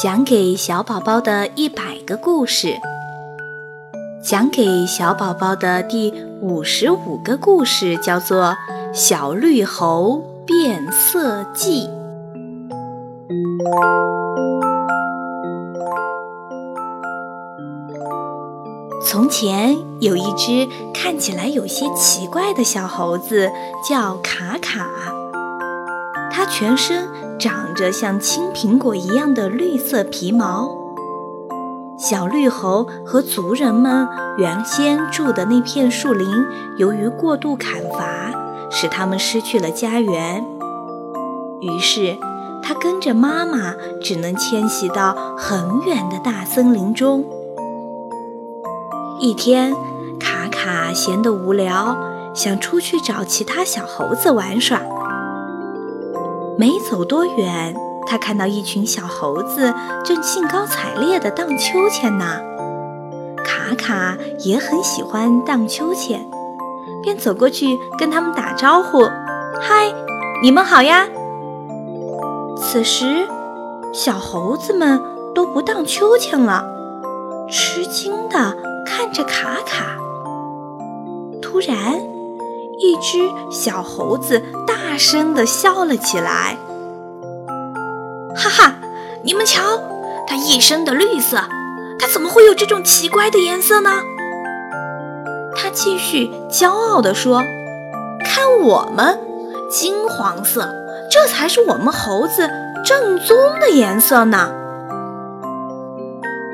讲给小宝宝的一百个故事，讲给小宝宝的第五十五个故事叫做《小绿猴变色记》。从前有一只看起来有些奇怪的小猴子，叫卡卡。它全身长着像青苹果一样的绿色皮毛。小绿猴和族人们原先住的那片树林，由于过度砍伐，使他们失去了家园。于是，它跟着妈妈，只能迁徙到很远的大森林中。一天，卡卡闲得无聊，想出去找其他小猴子玩耍。没走多远，他看到一群小猴子正兴高采烈地荡秋千呢。卡卡也很喜欢荡秋千，便走过去跟他们打招呼：“嗨，你们好呀！”此时，小猴子们都不荡秋千了，吃惊地看着卡卡。突然，一只小猴子大声地笑了起来，哈哈！你们瞧，它一身的绿色，它怎么会有这种奇怪的颜色呢？他继续骄傲地说：“看我们，金黄色，这才是我们猴子正宗的颜色呢。”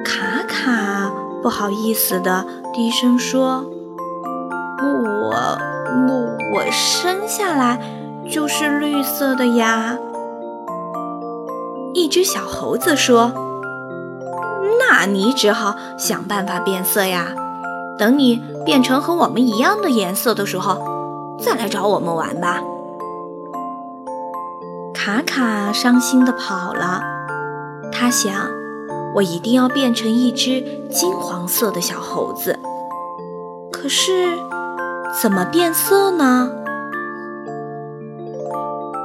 卡卡不好意思地低声说。我我生下来就是绿色的呀。一只小猴子说：“那你只好想办法变色呀。等你变成和我们一样的颜色的时候，再来找我们玩吧。”卡卡伤心地跑了。他想：“我一定要变成一只金黄色的小猴子。”可是。怎么变色呢？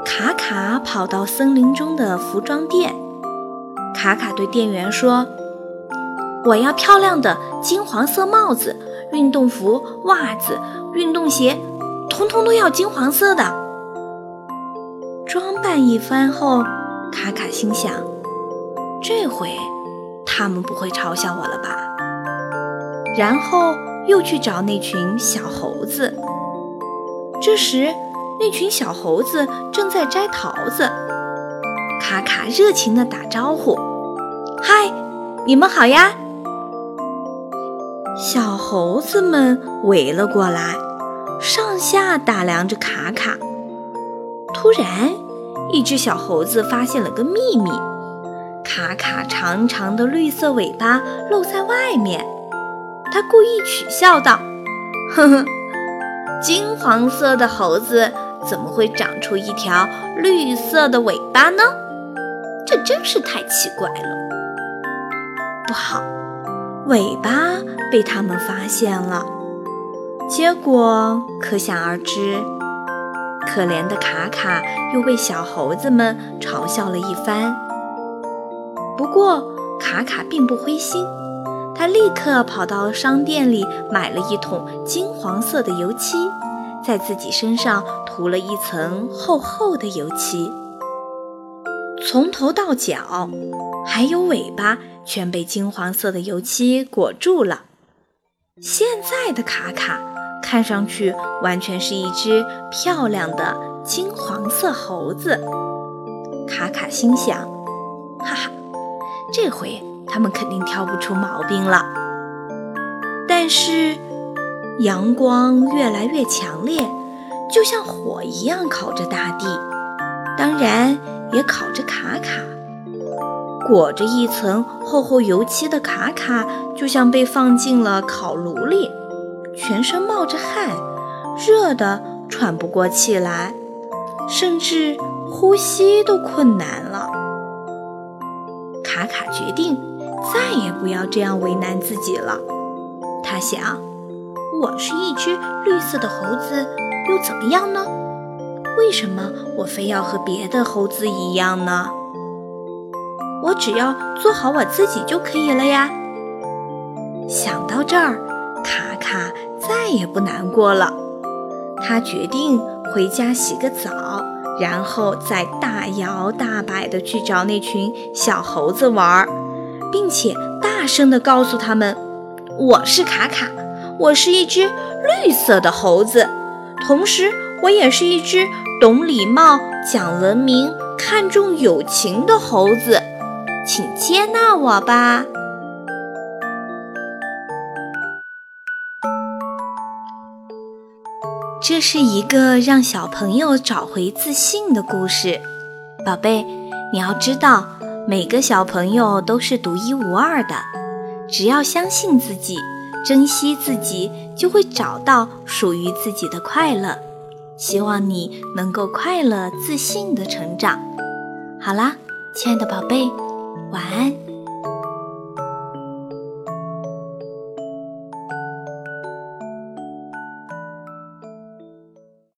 卡卡跑到森林中的服装店，卡卡对店员说：“我要漂亮的金黄色帽子、运动服、袜子、运动鞋，通通都要金黄色的。”装扮一番后，卡卡心想：“这回他们不会嘲笑我了吧？”然后。又去找那群小猴子。这时，那群小猴子正在摘桃子。卡卡热情地打招呼：“嗨，你们好呀！”小猴子们围了过来，上下打量着卡卡。突然，一只小猴子发现了个秘密：卡卡长长的绿色尾巴露在外面。他故意取笑道：“呵呵，金黄色的猴子怎么会长出一条绿色的尾巴呢？这真是太奇怪了。”不好，尾巴被他们发现了，结果可想而知。可怜的卡卡又被小猴子们嘲笑了一番。不过，卡卡并不灰心。他立刻跑到商店里买了一桶金黄色的油漆，在自己身上涂了一层厚厚的油漆，从头到脚，还有尾巴全被金黄色的油漆裹住了。现在的卡卡看上去完全是一只漂亮的金黄色猴子。卡卡心想：哈哈，这回。他们肯定挑不出毛病了。但是，阳光越来越强烈，就像火一样烤着大地，当然也烤着卡卡。裹着一层厚厚油漆的卡卡，就像被放进了烤炉里，全身冒着汗，热得喘不过气来，甚至呼吸都困难了。卡卡决定。再也不要这样为难自己了，他想。我是一只绿色的猴子，又怎么样呢？为什么我非要和别的猴子一样呢？我只要做好我自己就可以了呀。想到这儿，卡卡再也不难过了。他决定回家洗个澡，然后再大摇大摆地去找那群小猴子玩儿，并且大声地告诉他们：“我是卡卡，我是一只绿色的猴子，同时我也是一只懂礼貌、讲文明、看重友情的猴子，请接纳我吧。”这是一个让小朋友找回自信的故事，宝贝，你要知道，每个小朋友都是独一无二的，只要相信自己，珍惜自己，就会找到属于自己的快乐。希望你能够快乐、自信的成长。好啦，亲爱的宝贝，晚安。